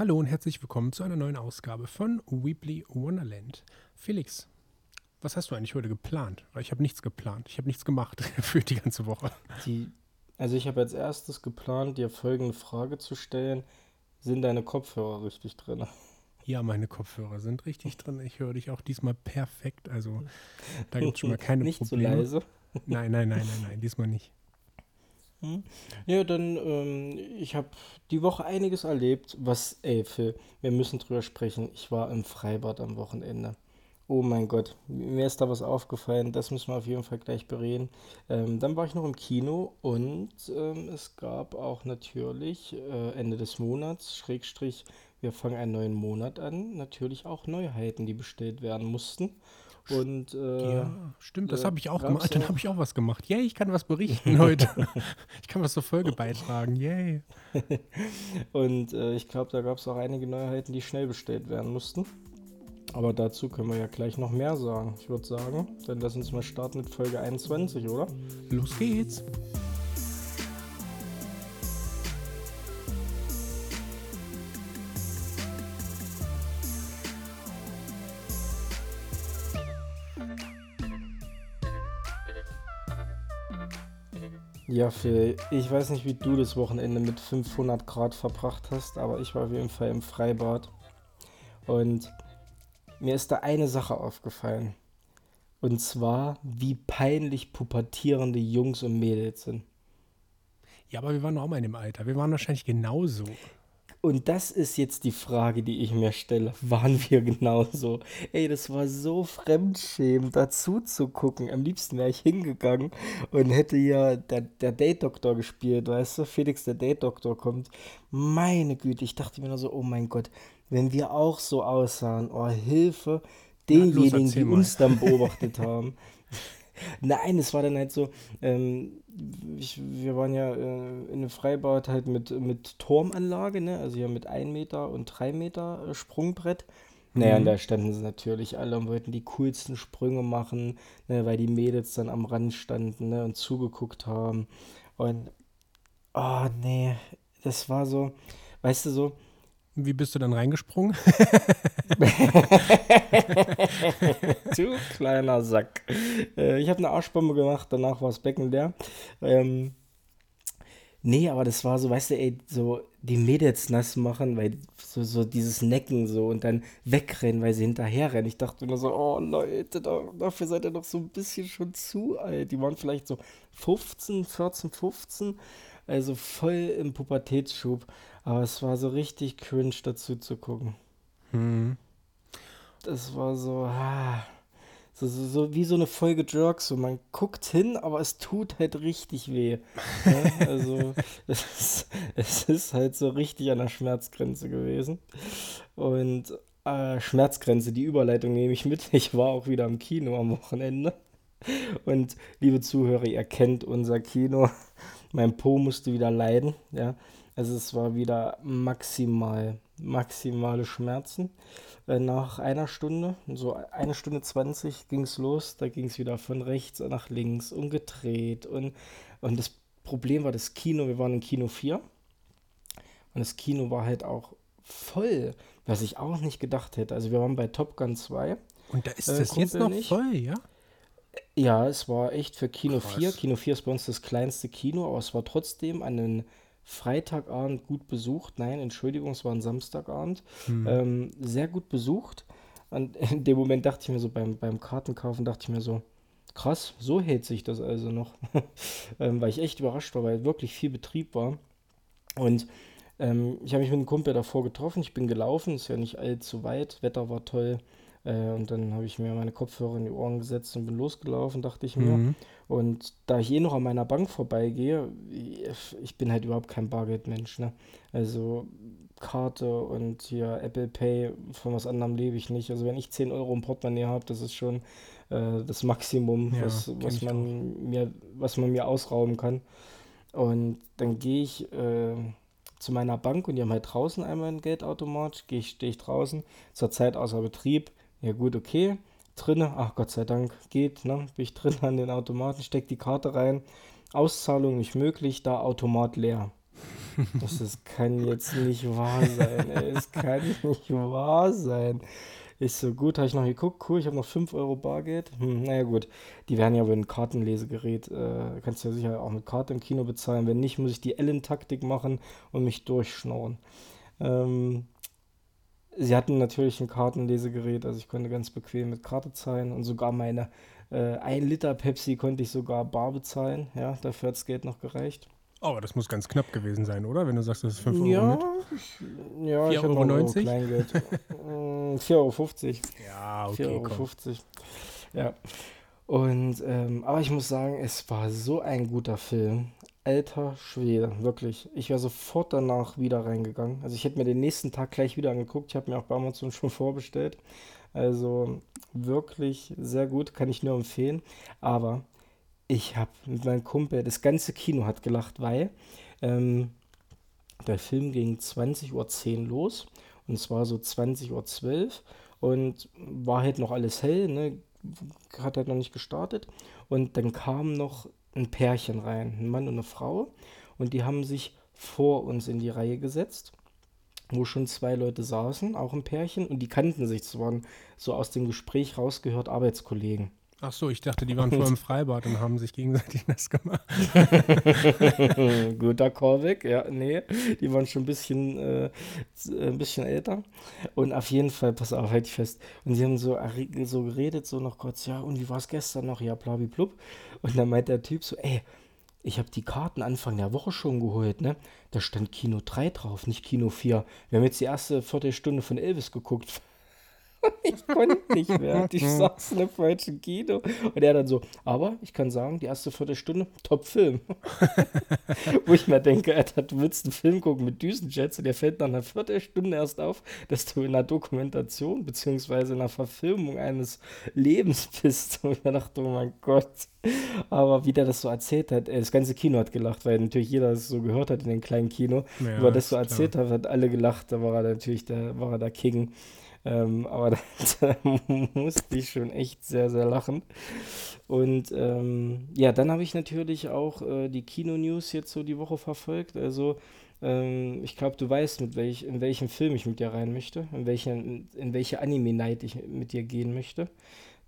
Hallo und herzlich willkommen zu einer neuen Ausgabe von Weebly Wonderland. Felix, was hast du eigentlich heute geplant? Weil ich habe nichts geplant. Ich habe nichts gemacht für die ganze Woche. Die, also ich habe als erstes geplant, dir folgende Frage zu stellen. Sind deine Kopfhörer richtig drin? Ja, meine Kopfhörer sind richtig drin. Ich höre dich auch diesmal perfekt. Also da gibt es schon mal keine Nicht Probleme. zu leise. Nein, nein, nein, nein, nein, diesmal nicht. Hm? Ja, dann, ähm, ich habe die Woche einiges erlebt, was, ey, Phil, wir müssen drüber sprechen. Ich war im Freibad am Wochenende. Oh mein Gott, mir ist da was aufgefallen, das müssen wir auf jeden Fall gleich bereden. Ähm, dann war ich noch im Kino und ähm, es gab auch natürlich äh, Ende des Monats, Schrägstrich, wir fangen einen neuen Monat an, natürlich auch Neuheiten, die bestellt werden mussten. Und äh, Ja, stimmt, das äh, habe ich auch gemacht. Dann habe ich auch was gemacht. Yay, ich kann was berichten heute. ich kann was zur Folge beitragen. Yay. Und äh, ich glaube, da gab es auch einige Neuheiten, die schnell bestellt werden mussten. Aber dazu können wir ja gleich noch mehr sagen. Ich würde sagen, dann lass uns mal starten mit Folge 21, oder? Los geht's. Ja, Phil, ich weiß nicht, wie du das Wochenende mit 500 Grad verbracht hast, aber ich war auf jeden Fall im Freibad. Und mir ist da eine Sache aufgefallen. Und zwar, wie peinlich pubertierende Jungs und Mädels sind. Ja, aber wir waren auch mal in dem Alter. Wir waren wahrscheinlich genauso. Und das ist jetzt die Frage, die ich mir stelle. Waren wir genauso? Ey, das war so fremdschämend, dazu zu gucken. Am liebsten wäre ich hingegangen und hätte ja der, der Date-Doktor gespielt, weißt du? Felix, der Date-Doktor kommt. Meine Güte, ich dachte mir nur so, oh mein Gott, wenn wir auch so aussahen, oh Hilfe, denjenigen, die uns dann beobachtet haben. Nein, es war dann halt so, ähm, ich, wir waren ja äh, in einem Freibad halt mit, mit Turmanlage, ne? Also ja mit 1 Meter und 3 Meter äh, Sprungbrett. Naja, und Mhm. da standen sie natürlich alle und wollten die coolsten Sprünge machen, ne, weil die Mädels dann am Rand standen, ne, und zugeguckt haben. Und, oh nee, das war so, weißt du so, Wie bist du dann reingesprungen? Du kleiner Sack. Äh, ich habe eine Arschbombe gemacht, danach war das Becken leer. Ähm, nee, aber das war so, weißt du, ey, so die Mädels nass machen, weil so, so dieses Necken so und dann wegrennen, weil sie hinterherrennen. Ich dachte nur so, oh Leute, da, dafür seid ihr doch so ein bisschen schon zu alt. Die waren vielleicht so 15, 14, 15, also voll im Pubertätsschub. Aber es war so richtig cringe dazu zu gucken. Hm. Das war so, ah, so, so, so wie so eine Folge Jerks. So, man guckt hin, aber es tut halt richtig weh. Ne? Also, es ist, es ist halt so richtig an der Schmerzgrenze gewesen. Und äh, Schmerzgrenze, die Überleitung nehme ich mit. Ich war auch wieder im Kino am Wochenende. Und liebe Zuhörer, ihr kennt unser Kino. Mein Po musste wieder leiden. Ja. Also es war wieder maximal, maximale Schmerzen. Äh, Nach einer Stunde, so eine Stunde 20 ging es los. Da ging es wieder von rechts nach links und gedreht. Und, und das Problem war das Kino, wir waren im Kino 4. Und das Kino war halt auch voll, was ich auch nicht gedacht hätte. Also wir waren bei Top Gun 2. Und da ist Äh, das jetzt noch nicht. voll, ja? Ja, es war echt für Kino Krass. 4. Kino 4 ist bei uns das kleinste Kino, aber es war trotzdem an einem Freitagabend gut besucht. Nein, Entschuldigung, es war ein Samstagabend. Hm. Ähm, sehr gut besucht. Und in dem Moment dachte ich mir so, beim, beim Kartenkaufen dachte ich mir so, krass, so hält sich das also noch. ähm, weil ich echt überrascht war, weil wirklich viel Betrieb war. Und ähm, ich habe mich mit einem Kumpel davor getroffen. Ich bin gelaufen, ist ja nicht allzu weit. Wetter war toll. Äh, und dann habe ich mir meine Kopfhörer in die Ohren gesetzt und bin losgelaufen, dachte ich mir. Mhm. Und da ich eh noch an meiner Bank vorbeigehe, ich- bin halt überhaupt kein Bargeldmensch, ne? Also Karte und hier Apple Pay, von was anderem lebe ich nicht. Also wenn ich 10 Euro im Portemonnaie habe, das ist schon äh, das Maximum, Ja, was, was man mir, was man mir ausrauben kann. Und dann gehe ich äh, zu meiner Bank und die haben halt draußen einmal einen Geldautomat. Gehe ich, stehe ich draußen, zur Zeit außer Betrieb. Ja gut, okay. Drinne, ach Gott sei Dank, geht, ne? Bin ich drin an den Automaten, steck die Karte rein. Auszahlung nicht möglich, da Automat leer. Das, das kann jetzt nicht wahr sein, ey. Es kann nicht wahr sein. Ich so, gut, habe ich noch geguckt, cool, ich habe noch 5 Euro Bargeld. Hm, naja, gut, die werden ja über ein Kartenlesegerät, äh, kannst du ja sicher auch mit Karte im Kino bezahlen. Wenn nicht, muss ich die Ellen-Taktik machen und mich durchschnorren. Ähm, sie hatten natürlich ein Kartenlesegerät, also ich konnte ganz bequem mit Karte zahlen und sogar meine äh, 1 Liter Pepsi konnte ich sogar bar bezahlen. Ja, dafür hat das Geld noch gereicht. Oh, aber das muss ganz knapp gewesen sein, oder? Wenn du sagst, das ist 5 Euro Ja, mit. ja, ich 4,90 hatte noch Euro? Euro Kleingeld. Mm, 4,50 Euro. Ja, 4,50 okay, Euro. komm. Ja. Und, ähm, aber ich muss sagen, es war so ein guter Film. Alter Schwede, wirklich. Ich wäre sofort danach wieder reingegangen. Also ich hätte mir den nächsten Tag gleich wieder angeguckt. Ich habe mir auch bei Amazon schon vorbestellt. Also wirklich sehr gut, kann ich nur empfehlen. Aber ich habe mit meinem Kumpel, das ganze Kino hat gelacht, weil ähm, der Film ging 20.10 Uhr los und es war so 20.12 Uhr und war halt noch alles hell, ne? Hat halt noch nicht gestartet. Und dann kam noch ein Pärchen rein, ein Mann und eine Frau. Und die haben sich vor uns in die Reihe gesetzt, wo schon zwei Leute saßen, auch ein Pärchen, und die kannten sich. Waren so aus dem Gespräch rausgehört Arbeitskollegen. Ach so, ich dachte, die waren vor im Freibad und haben sich gegenseitig nass gemacht. Guter Callback, ja, nee, die waren schon ein bisschen, äh, ein bisschen älter. Und auf jeden Fall, pass auf, halt dich fest. Und sie haben so, erre- so geredet, so noch kurz, ja, und wie war es gestern noch? Ja, blabiblub. Und dann meint der Typ so, ey, ich habe die Karten Anfang der Woche schon geholt, ne? Da stand Kino 3 drauf, nicht Kino 4. Wir haben jetzt die erste Viertelstunde von Elvis geguckt. Ich konnte nicht mehr. Ich saß in einem falschen Kino. Und er dann so, aber ich kann sagen, die erste Viertelstunde, Top-Film. Wo ich mir denke, Alter, du willst einen Film gucken mit Düsenjets und der fällt nach einer Viertelstunde erst auf, dass du in einer Dokumentation beziehungsweise in einer Verfilmung eines Lebens bist. Und ich mir dachte, oh mein Gott. Aber wie der das so erzählt hat, das ganze Kino hat gelacht, weil natürlich jeder es so gehört hat in dem kleinen Kino. Ja, Über das so ist klar. erzählt hat, hat alle gelacht. Da war er natürlich der, war er der King. Ähm, aber da, musste ich schon echt sehr, sehr lachen. Und ähm, ja, dann habe ich natürlich auch äh, die Kino-News jetzt so die Woche verfolgt. Also ähm, ich glaube, du weißt, mit welch, in welchem Film ich mit dir rein möchte, in, welchen, in welche Anime-Night ich mit dir gehen möchte.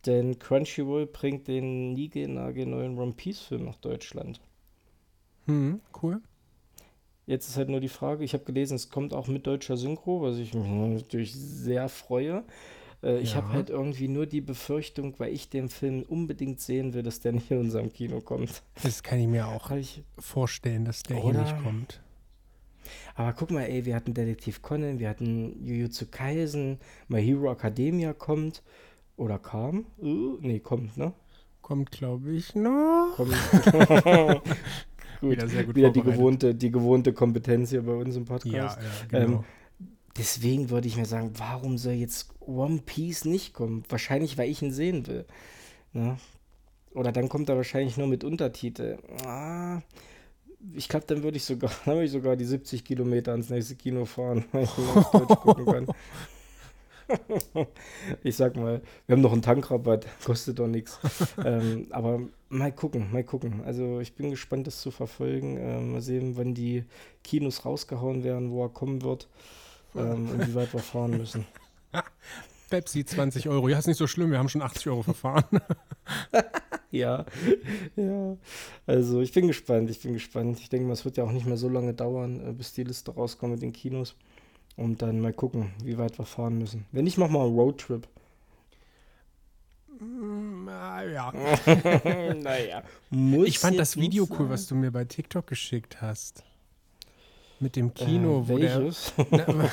Denn Crunchyroll bringt den neuen One Piece-Film nach Deutschland. Hm, cool. Jetzt ist halt nur die Frage, ich habe gelesen, es kommt auch mit deutscher Synchro, was ich mich natürlich sehr freue. Äh, ich habe Ja. halt irgendwie nur die Befürchtung, weil ich den Film unbedingt sehen will, dass der nicht in unserem Kino kommt. Das kann ich mir auch ich, vorstellen, dass der Oder? hier nicht kommt. aber guck mal, ey, wir hatten Detektiv Conan, wir hatten Jujutsu Kaisen, My Hero Academia kommt. Oder kam? Uh, nee, kommt, ne? Kommt, glaube ich, noch. Kommt. gut, Wieder sehr gut wieder die gewohnte, die gewohnte Kompetenz hier bei uns im Ja, Podcast. ja, genau. Ähm, Deswegen würde ich mir sagen, warum soll jetzt One Piece nicht kommen? Wahrscheinlich, weil ich ihn sehen will. Ne? Oder dann kommt er wahrscheinlich nur mit Untertitel. Ah, ich glaube, dann würde ich sogar, dann würde ich sogar die 70 Kilometer ans nächste Kino fahren, weil ich ihn auf Deutsch gucken kann. Ich sag mal, wir haben noch einen Tankrabatt, kostet doch nichts. ähm, aber mal gucken, mal gucken. Also ich bin gespannt, das zu verfolgen. Ähm, mal sehen, wann die Kinos rausgehauen werden, wo er kommen wird ähm, und wie weit wir fahren müssen. Pepsi 20 Euro. Ja, ist nicht so schlimm, wir haben schon 80 Euro verfahren. Ja, ja. Also ich bin gespannt, ich bin gespannt. Ich denke mal, es wird ja auch nicht mehr so lange dauern, äh, bis die Liste rauskommt mit den Kinos. Und dann mal gucken, wie weit wir fahren müssen. Wenn nicht, machen wir einen Roadtrip. Mm, ah, ja. naja. Muss Ich fand das Video cool, was du mir bei TikTok geschickt hast. Mit dem Kino, äh, wo der. Na,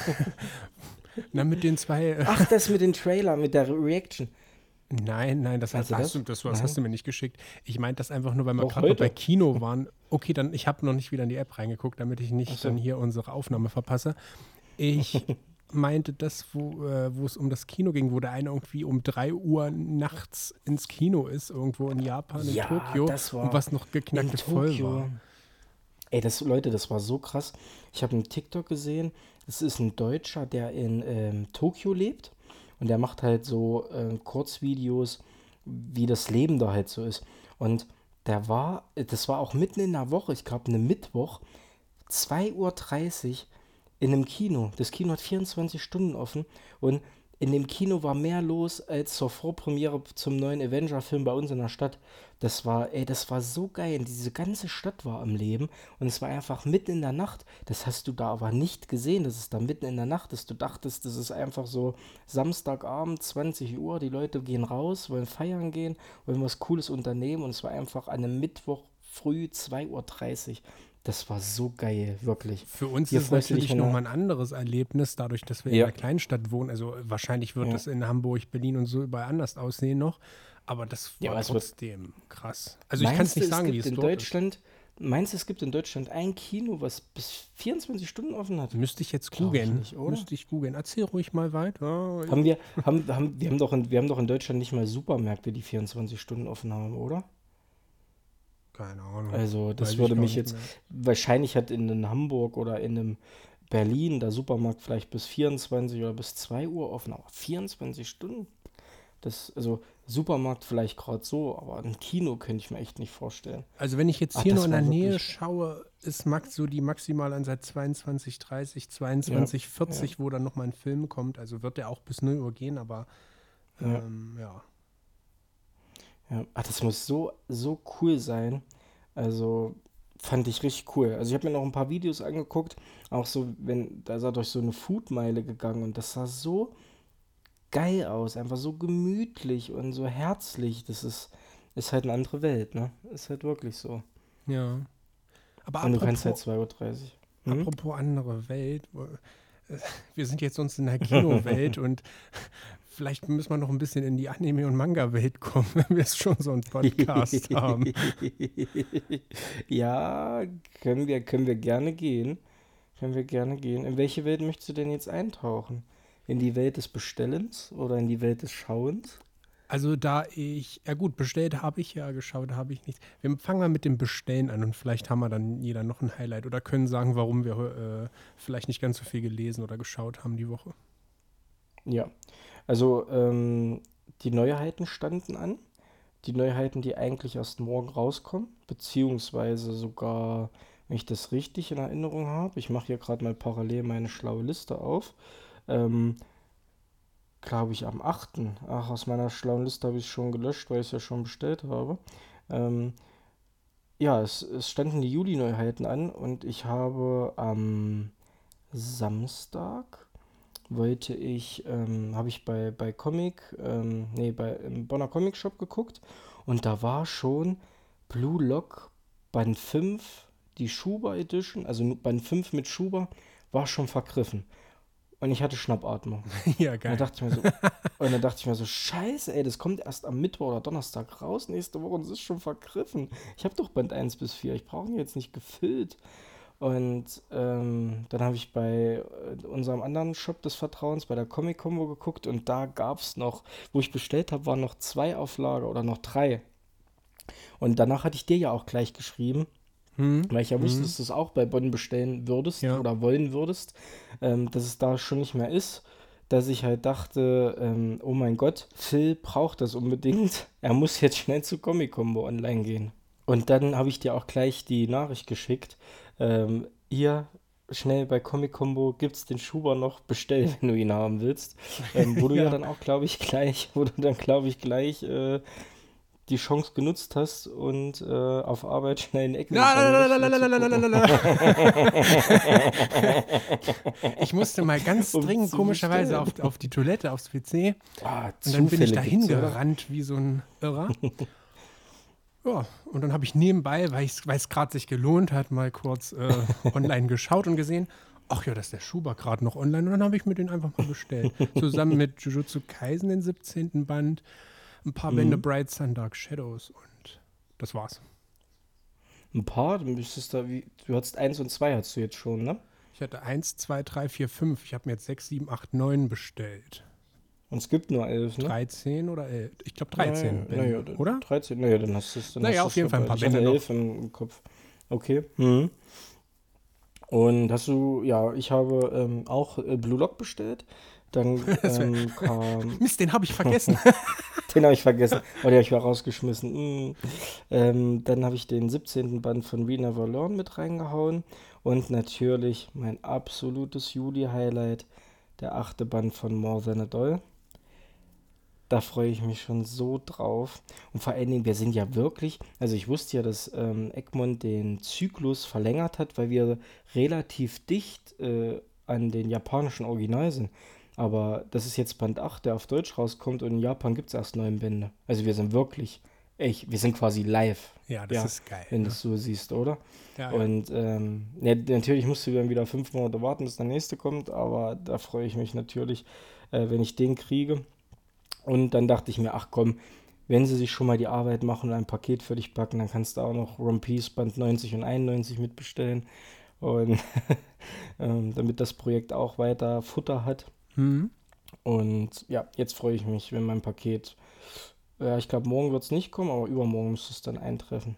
na, mit den zwei. Äh, Ach, das mit dem Trailer, mit der Reaction. nein, nein, das, du hast, du, das, das Nein. hast du mir nicht geschickt. Ich meinte das einfach nur, weil wir gerade bei Kino waren. Okay, dann, ich habe noch nicht wieder in die App reingeguckt, damit ich nicht so. dann hier unsere Aufnahme verpasse. Ich meinte das, wo, äh, wo es um das Kino ging, wo der eine irgendwie um 3 Uhr nachts ins Kino ist, irgendwo in Japan, in Ja, Tokio, das war und was noch geknackt voll war. Ey, das, Leute, das war so krass. Ich habe einen TikTok gesehen. Es ist ein Deutscher, der in ähm, Tokio lebt. Und der macht halt so ähm, Kurzvideos, wie das Leben da halt so ist. Und der war, das war auch mitten in der Woche, ich glaube, eine Mittwoch. 2.30 Uhr in einem Kino. Das Kino hat 24 Stunden offen und in dem Kino war mehr los als zur Vorpremiere zum neuen Avenger-Film bei uns in der Stadt. Das war, ey, das war so geil. Diese ganze Stadt war am Leben und es war einfach mitten in der Nacht. Das hast du da aber nicht gesehen, dass es da mitten in der Nacht ist. Du dachtest, das ist einfach so Samstagabend, 20 Uhr, die Leute gehen raus, wollen feiern gehen, wollen was Cooles unternehmen und es war einfach an einem Mittwoch früh 2.30 Uhr. Das war so geil, wirklich. Für uns Hier ist es natürlich nochmal ein anderes Erlebnis, dadurch, dass wir Ja. in einer Kleinstadt wohnen. Also wahrscheinlich wird Ja. es in Hamburg, Berlin und so überall anders aussehen noch. Aber das Ja, war wird- trotzdem krass. Also ich kann es nicht sagen, wie es in dort Deutschland, Meinst du, es gibt in Deutschland ein Kino, was bis 24 Stunden offen hat? ist. Müsste ich jetzt googeln. Müsste ich googeln. Erzähl ruhig mal weiter. Haben wir, haben, haben, wir, haben doch in, wir haben doch in Deutschland nicht mal Supermärkte, die 24 Stunden offen haben, oder? Keine Ahnung. Also, das Weiß würde mich jetzt. mehr. Wahrscheinlich hat in einem Hamburg oder in einem Berlin der Supermarkt vielleicht bis 24 oder bis 2 Uhr offen, aber 24 Stunden? Das, also, Supermarkt vielleicht gerade so, aber ein Kino könnte ich mir echt nicht vorstellen. Also wenn ich jetzt Ach, hier nur in der Nähe schaue, ist max so die Maximalanzahl 22, 30, 22, 40, wo dann nochmal ein Film kommt. Also wird der auch bis 0 Uhr gehen, aber Ja. ähm, ja. Ja, ach, das muss so, so cool sein. Also fand ich richtig cool. Also ich habe mir noch ein paar Videos angeguckt, auch so, wenn, da ist er durch so eine Foodmeile gegangen und das sah so geil aus, einfach so gemütlich und so herzlich. Das ist, ist halt eine andere Welt, ne? Ist halt wirklich so. Ja. Aber Und du kannst halt 2.30 Uhr. Hm? apropos andere Welt, äh, wir sind jetzt sonst in der Kinowelt und vielleicht müssen wir noch ein bisschen in die Anime- und Manga-Welt kommen, wenn wir jetzt schon so einen Podcast haben. ja, können wir, können wir gerne gehen. Können wir gerne gehen. In welche Welt möchtest du denn jetzt eintauchen? In die Welt des Bestellens oder in die Welt des Schauens? Also da ich, ja gut, bestellt habe ich ja, geschaut habe ich nichts. Wir fangen mal mit dem Bestellen an und vielleicht haben wir dann jeder noch ein Highlight oder können sagen, warum wir äh, vielleicht nicht ganz so viel gelesen oder geschaut haben die Woche. Ja, also ähm, die Neuheiten standen an. Die Neuheiten, die eigentlich erst morgen rauskommen, beziehungsweise sogar, wenn ich das richtig in Erinnerung habe, ich mache hier gerade mal parallel meine schlaue Liste auf, ähm, glaube ich am 8. Ach, aus meiner schlauen Liste habe ich es schon gelöscht, weil ich es ja schon bestellt habe. Ähm, ja, es, es standen die Juli-Neuheiten an und ich habe am Samstag wollte ich, ähm, habe ich bei, bei Comic, ähm, nee, bei im Bonner Comic Shop geguckt und da war schon Blue Lock Band 5, die Schuber Edition, also Band 5 mit Schuber, war schon vergriffen. Und ich hatte Schnappatmung. ja, Und geil. dann dachte ich mir so, und dann dachte ich mir so, scheiße, ey, das kommt erst am Mittwoch oder Donnerstag raus nächste Woche und es ist schon vergriffen. Ich habe doch Band 1 bis 4, ich brauche ihn jetzt nicht gefüllt. Und ähm, dann habe ich bei äh, unserem anderen Shop des Vertrauens, bei der Comic Combo geguckt und da gab es noch, wo ich bestellt habe, waren noch zwei auf Lager oder noch drei. Und danach hatte ich dir ja auch gleich geschrieben, Hm? weil ich ja wusste, Mhm. dass du es auch bei Bonn bestellen würdest Ja. oder wollen würdest, ähm, dass es da schon nicht mehr ist, dass ich halt dachte, ähm, oh mein Gott, Phil braucht das unbedingt. Er muss jetzt schnell zu Comic Combo online gehen. Und dann habe ich dir auch gleich die Nachricht geschickt, ähm, hier schnell bei Comic Combo gibt es den Schuber noch, bestell, wenn du ihn haben willst. Ähm, wo du ja. Ja. dann auch, glaube ich, gleich, wo du dann, glaube ich, gleich äh, die Chance genutzt hast und äh, auf Arbeit schnell in die Ecke gegangen Ich musste mal ganz dringend komischerweise auf, auf die Toilette, aufs PC. Ah, Und dann bin ich dahin gerannt wie so ein Irrer. Ja, und dann habe ich nebenbei, weil es gerade sich gelohnt hat, mal kurz äh, online geschaut und gesehen, ach ja, das ist der Schuber gerade noch online. Und dann habe ich mir den einfach mal bestellt. Zusammen mit Jujutsu Kaisen, den 17. Band, ein paar Bände Mhm. Bright Sun Dark Shadows und das war's. Ein paar, du müsstest da wie, du hattest eins und zwei hast du jetzt schon, ne? Ich hatte 1, 2, 3, 4, 5. Ich habe mir jetzt 6, 7, 8, 9 bestellt. Und es gibt nur elf, ne? 13 oder 11? Ich glaube 13, Naja, naja, Bände, oder? 13, naja, dann hast du es. dann Naja, auf jeden Fall ein paar Ich hatte Bände noch. elf im, im Kopf. Okay. Mhm. Und hast du, ja, ich habe ähm, auch äh, Blue Lock bestellt. Dann ähm, kam, Mist, den habe ich vergessen. den habe ich vergessen, oder habe ich mal rausgeschmissen. Mm. Ähm, dann habe ich den 17. Band von We Never Learn mit reingehauen. Und natürlich mein absolutes Juli-Highlight, der achte Band von More Than a Doll. Da freue ich mich schon so drauf. Und vor allen Dingen, wir sind ja wirklich, also ich wusste ja, dass ähm, Egmont den Zyklus verlängert hat, weil wir relativ dicht äh, an den japanischen Original sind. Aber das ist jetzt Band 8, der auf Deutsch rauskommt und in Japan gibt es erst neun Bände. Also wir sind wirklich, echt, wir sind quasi live. Ja, das ja, ist geil. Wenn ne? du es so siehst, oder? Ja, und ähm, ja, natürlich musst du dann wieder fünf Monate warten, bis der nächste kommt, aber da freue ich mich natürlich, äh, wenn ich den kriege. Und dann dachte ich mir, ach komm, wenn sie sich schon mal die Arbeit machen und ein Paket für dich packen, dann kannst du auch noch One Piece Band 90 und 91 mitbestellen. Und ähm, damit das Projekt auch weiter Futter hat. Mhm. Und ja, jetzt freue ich mich, wenn mein Paket, ja, ich glaube, morgen wird es nicht kommen, aber übermorgen müsste es dann eintreffen.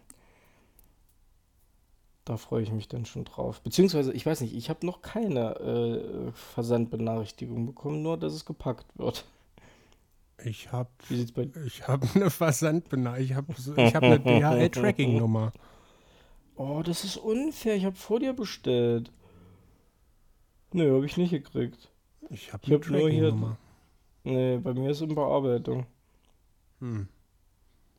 Da freue ich mich dann schon drauf. Beziehungsweise, ich weiß nicht, ich habe noch keine äh, Versandbenachrichtigung bekommen, nur dass es gepackt wird. Ich habe ich habe eine Versandbenachrichtigung. Ich habe ich hab eine DHL-Tracking-Nummer. Oh, das ist unfair. Ich habe vor dir bestellt. Nö, habe ich nicht gekriegt. Ich habe hab nur hier. Nee, bei mir ist in Bearbeitung. Hm.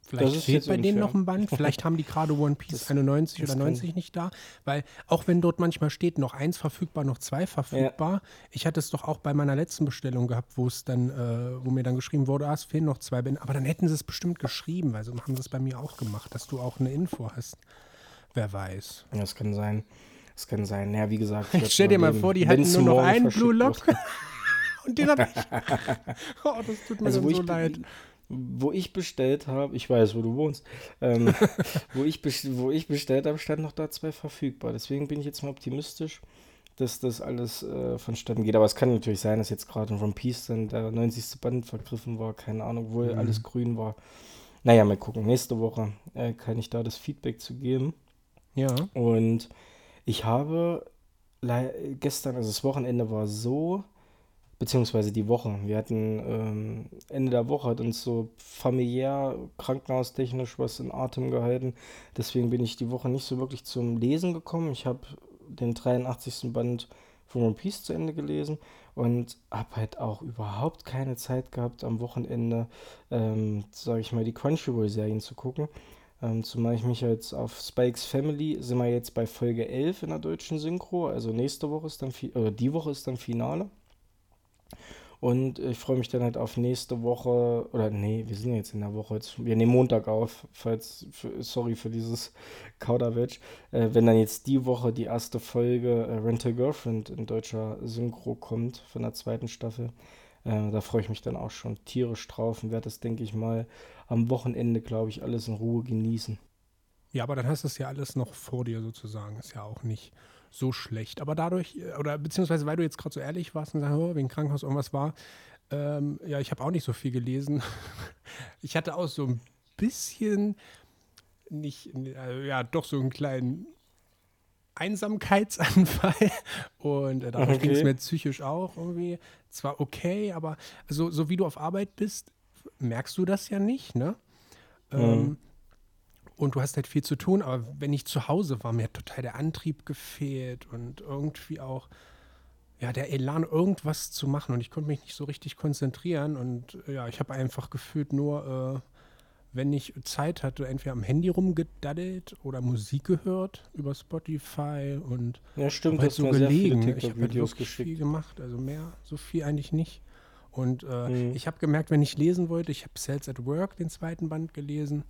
Vielleicht fehlt bei denen noch ein Band. Vielleicht haben die gerade One Piece das, 91 oder 90 nicht da. Weil auch wenn dort manchmal steht, noch eins verfügbar, noch zwei verfügbar. Ja. Ich hatte es doch auch bei meiner letzten Bestellung gehabt, wo es dann, äh, wo mir dann geschrieben wurde, ah, es fehlen noch zwei Bände. Aber dann hätten sie es bestimmt geschrieben, weil so haben sie es bei mir auch gemacht, dass du auch eine Info hast. Wer weiß. Ja, das kann sein. Das kann sein. Ja, wie gesagt. Stell dir mal vor, die hatten nur noch einen Blue Lock. Und den habe ich. oh, das tut mir also, so leid. Wo ich bestellt habe, ich weiß, wo du wohnst, ähm, wo, ich wo ich bestellt habe, stand noch da zwei verfügbar. Deswegen bin ich jetzt mal optimistisch, dass das alles äh, vonstatten geht. Aber es kann natürlich sein, dass jetzt gerade in One Piece dann der 90. Band vergriffen war. Keine Ahnung, wo mhm. alles grün war. Naja, mal gucken. Nächste Woche äh, kann ich da das Feedback zu geben. Ja. Und ich habe gestern, also das Wochenende war so, beziehungsweise die Woche. Wir hatten ähm, Ende der Woche hat uns so familiär, krankenhaustechnisch was in Atem gehalten. Deswegen bin ich die Woche nicht so wirklich zum Lesen gekommen. Ich habe den 83. Band von One Piece zu Ende gelesen und habe halt auch überhaupt keine Zeit gehabt, am Wochenende, ähm, sage ich mal, die Crunchyroll-Serien zu gucken. Ähm, zumal ich mich jetzt auf Spikes Family, sind wir jetzt bei Folge 11 in der deutschen Synchro, also nächste Woche ist dann, oder die Woche ist dann Finale. Und ich freue mich dann halt auf nächste Woche, oder nee, wir sind jetzt in der Woche, jetzt, wir nehmen Montag auf, falls, für, sorry für dieses Kauderwelsch, äh, wenn dann jetzt die Woche die erste Folge äh, Rental Girlfriend in deutscher Synchro kommt von der zweiten Staffel. Äh, da freue ich mich dann auch schon tierisch drauf und werde das, denke ich mal, am Wochenende, glaube ich, alles in Ruhe genießen. Ja, aber dann hast du es ja alles noch vor dir sozusagen. Ist ja auch nicht so schlecht. Aber dadurch, äh, oder beziehungsweise weil du jetzt gerade so ehrlich warst und sagst, oh, wegen Krankenhaus irgendwas war, ähm, ja, ich habe auch nicht so viel gelesen. ich hatte auch so ein bisschen, nicht, äh, ja, doch so einen kleinen Einsamkeitsanfall und äh, dadurch okay. ging es mir psychisch auch irgendwie. Zwar okay, aber also, so wie du auf Arbeit bist, merkst du das ja nicht, ne? Mhm. Ähm, und du hast halt viel zu tun, aber wenn ich zu Hause war, mir hat total der Antrieb gefehlt und irgendwie auch ja, der Elan, irgendwas zu machen und ich konnte mich nicht so richtig konzentrieren und ja, ich habe einfach gefühlt nur, äh, wenn ich Zeit hatte, entweder am Handy rumgedaddelt oder Musik gehört über Spotify und ja, stimmt, halt so gelegen. Ich habe halt wirklich geschickt. viel gemacht, also mehr, so viel eigentlich nicht. Und äh, mhm. ich habe gemerkt, wenn ich lesen wollte, ich habe Cells at Work, den zweiten Band gelesen,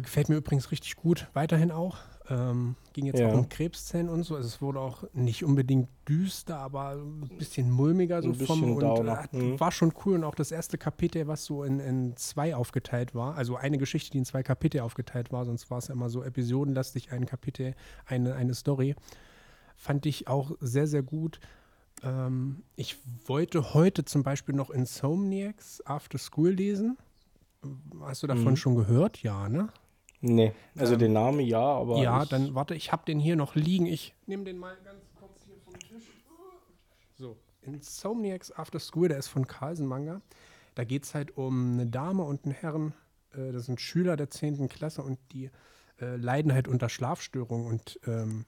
gefällt mir übrigens richtig gut, weiterhin auch. Ähm, ging jetzt ja. auch um Krebszellen und so. Also es wurde auch nicht unbedingt düster, aber ein bisschen mulmiger so ein vom und äh, mhm. war schon cool. Und auch das erste Kapitel, was so in, in zwei aufgeteilt war, also eine Geschichte, die in zwei Kapitel aufgeteilt war, sonst war es ja immer so episodenlastig, ein Kapitel, eine, eine Story. Fand ich auch sehr, sehr gut. Ähm, ich wollte heute zum Beispiel noch Insomniacs After School lesen. Hast du davon mhm. schon gehört? Ja, ne? Nee, also ähm, den Namen ja, aber. Ja, dann warte, ich habe den hier noch liegen. Ich nehme den mal ganz kurz hier vom Tisch. So, Insomniacs After School, der ist von Carlsen Manga. Da geht es halt um eine Dame und einen Herrn, äh, das sind Schüler der 10. Klasse und die äh, leiden halt unter Schlafstörungen und ähm,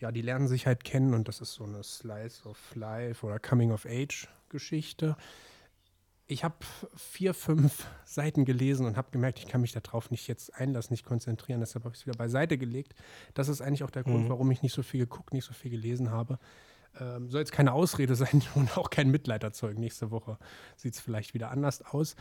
ja, die lernen sich halt kennen und das ist so eine Slice of Life oder Coming of Age Geschichte. Ich habe vier, fünf Seiten gelesen und habe gemerkt, ich kann mich darauf nicht jetzt einlassen, nicht konzentrieren. Deshalb habe ich es wieder beiseite gelegt. Das ist eigentlich auch der Grund, Mhm. warum ich nicht so viel geguckt, nicht so viel gelesen habe. Ähm, soll jetzt keine Ausrede sein und auch kein Mitleid erzeugen. Nächste Woche sieht es vielleicht wieder anders aus.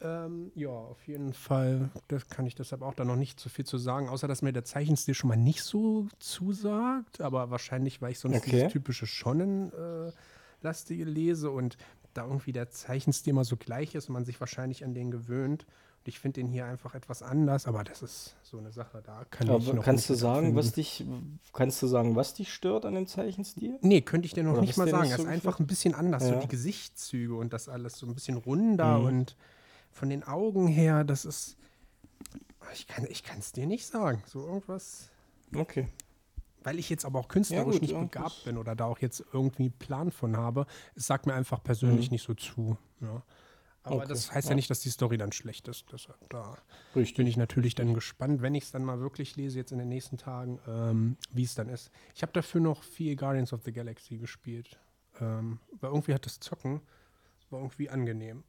Ähm, ja, auf jeden Fall, das kann ich deshalb auch da noch nicht so viel zu sagen, außer dass mir der Zeichenstil schon mal nicht so zusagt, aber wahrscheinlich, weil ich sonst Okay. dieses typische Shonen-lastige lese und da irgendwie der Zeichenstil immer so gleich ist und man sich wahrscheinlich an den gewöhnt. Und ich finde den hier einfach etwas anders, aber das ist so eine Sache, da kann ich Aber noch kannst du nicht sagen, was dich, kannst du sagen, was dich stört an dem Zeichenstil? Nee, könnte ich dir noch Oder nicht mal sagen. nicht Er so ist einfach ein bisschen anders. So Ja. die Gesichtszüge und das alles so ein bisschen runder Mhm. und von den Augen her, das ist. Ich kann es dir nicht sagen. So irgendwas. Okay. Weil ich jetzt aber auch künstlerisch gut, nicht begabt bin oder da auch jetzt irgendwie einen Plan von habe, es sagt mir einfach persönlich Mhm. nicht so zu. Ja. Aber Okay, das heißt ja. ja. nicht, dass die Story dann schlecht ist. Deshalb, da Richtig. bin ich natürlich dann gespannt, wenn ich es dann mal wirklich lese, jetzt in den nächsten Tagen, ähm, wie es dann ist. Ich habe dafür noch viel Guardians of the Galaxy gespielt. Ähm, weil irgendwie hat das Zocken war irgendwie angenehm.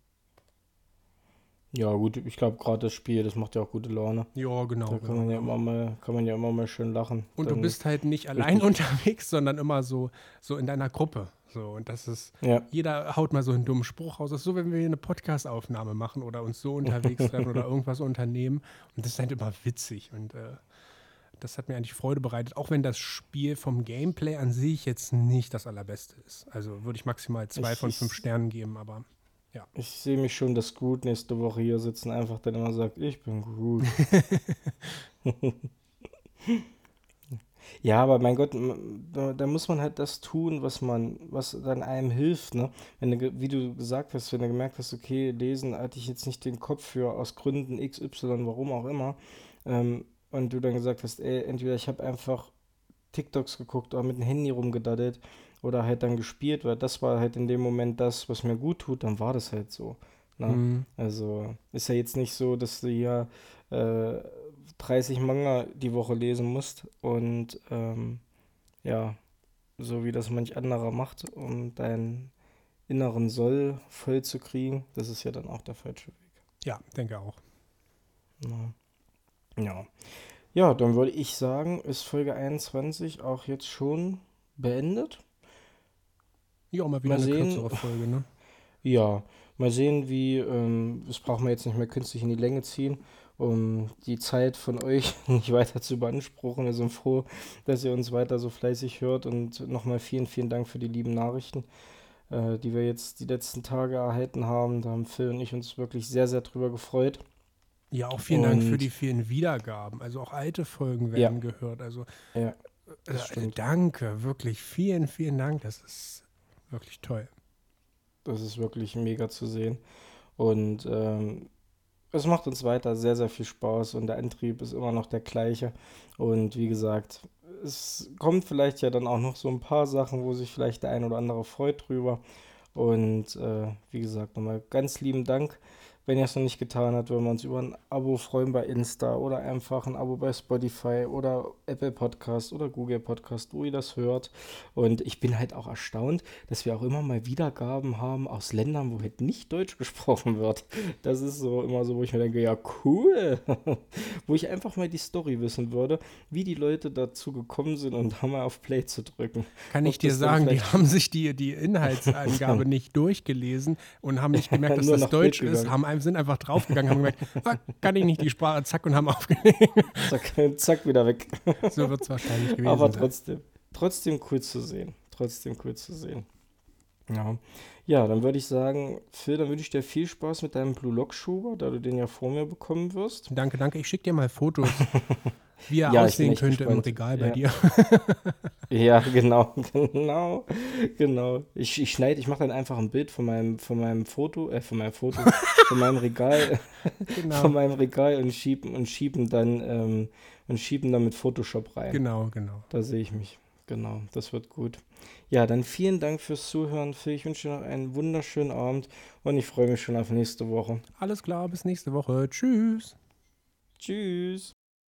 Ja, gut, ich glaube gerade das Spiel, das macht ja auch gute Laune. Ja, genau. Da kann man ja genau. immer mal, kann man ja immer mal schön lachen. Und du Dann- bist halt nicht allein unterwegs, sondern immer so, so in deiner Gruppe. So, und das ist, Ja, jeder haut mal so einen dummen Spruch raus. Das ist so, wenn wir hier eine Podcast-Aufnahme machen oder uns so unterwegs treffen oder irgendwas unternehmen. Und das ist halt immer witzig. Und äh, das hat mir eigentlich Freude bereitet, auch wenn das Spiel vom Gameplay an sich jetzt nicht das allerbeste ist. Also würde ich maximal zwei Ich- von fünf Sternen geben, aber ich sehe mich schon, dass Groot nächste Woche hier sitzen, einfach dann immer sagt, ich bin Groot. ja, aber mein Gott, da, da muss man halt das tun, was man, was dann einem hilft, ne? Wenn du, wie du gesagt hast, wenn du gemerkt hast, okay, lesen hatte ich jetzt nicht den Kopf für, aus Gründen XY, warum auch immer, ähm, und du dann gesagt hast, ey, entweder ich habe einfach TikToks geguckt oder mit dem Handy rumgedaddelt oder halt dann gespielt, weil das war halt in dem Moment das, was mir gut tut, dann war das halt so. Ne? Mhm. Also ist ja jetzt nicht so, dass du hier äh, 30 Manga die Woche lesen musst und ähm, ja, so wie das manch anderer macht, um deinen inneren Soll voll zu kriegen, das ist ja dann auch der falsche Weg. ja, denke auch. Ja. Ja. Ja, dann würde ich sagen, ist Folge 21 auch jetzt schon beendet. Ja, mal wieder Mal eine sehen. kürzere Folge, ne? Ja, mal sehen, wie, ähm, das brauchen wir jetzt nicht mehr künstlich in die Länge ziehen, um die Zeit von euch nicht weiter zu beanspruchen. Wir sind froh, dass ihr uns weiter so fleißig hört und nochmal vielen, vielen Dank für die lieben Nachrichten, äh, die wir jetzt die letzten Tage erhalten haben. Da haben Phil und ich uns wirklich sehr, sehr drüber gefreut. Ja, auch vielen Dank für Und- die vielen Wiedergaben. Also auch alte Folgen Ja. werden gehört. Also Ja, äh, danke, wirklich vielen, vielen Dank. Das ist wirklich toll. Das ist wirklich mega zu sehen. Und ähm, es macht uns weiter sehr, sehr viel Spaß und der Antrieb ist immer noch der gleiche. Und wie gesagt, es kommt vielleicht ja dann auch noch so ein paar Sachen, wo sich vielleicht der ein oder andere freut drüber. Und äh, wie gesagt, nochmal ganz lieben Dank. Wenn ihr es noch nicht getan habt, würden wir uns über ein Abo freuen bei Insta oder einfach ein Abo bei Spotify oder Apple Podcast oder Google Podcast, wo ihr das hört. Und ich bin halt auch erstaunt, dass wir auch immer mal Wiedergaben haben aus Ländern, wo halt nicht Deutsch gesprochen wird. Das ist so immer so, wo ich mir denke, ja cool. wo ich einfach mal die Story wissen würde, wie die Leute dazu gekommen sind und da mal auf Play zu drücken. Kann Ob ich dir sagen, die haben sich die, die Inhaltsangabe nicht durchgelesen und haben nicht gemerkt, dass das Deutsch ist, haben, ein- sind einfach draufgegangen, haben gemerkt, ah, kann ich nicht die Sprache, zack, und haben aufgelegt. Zack, zack wieder weg. So wird es wahrscheinlich gewesen Aber sein. trotzdem, trotzdem cool zu sehen. Trotzdem cool zu sehen. Ja. Ja, dann würde ich sagen, Phil, dann wünsche ich dir viel Spaß mit deinem Blue Lock Schuber, da du den ja vor mir bekommen wirst. Danke, danke. Ich schicke dir mal Fotos, wie er Ja, aussehen könnte im gespannt. Regal bei Ja. dir. Ja, genau, genau, genau. Ich, ich schneide, ich mache dann einfach ein Bild von meinem, von meinem Foto, äh, von meinem Foto, von meinem Regal, Genau. von meinem Regal und schieben und schieben dann ähm, und schieben dann mit Photoshop rein. Genau, genau. Da sehe ich mich. Genau, das wird gut. Ja, dann vielen Dank fürs Zuhören, Phil. Ich wünsche dir noch einen wunderschönen Abend und ich freue mich schon auf nächste Woche. Alles klar, bis nächste Woche. Tschüss. Tschüss.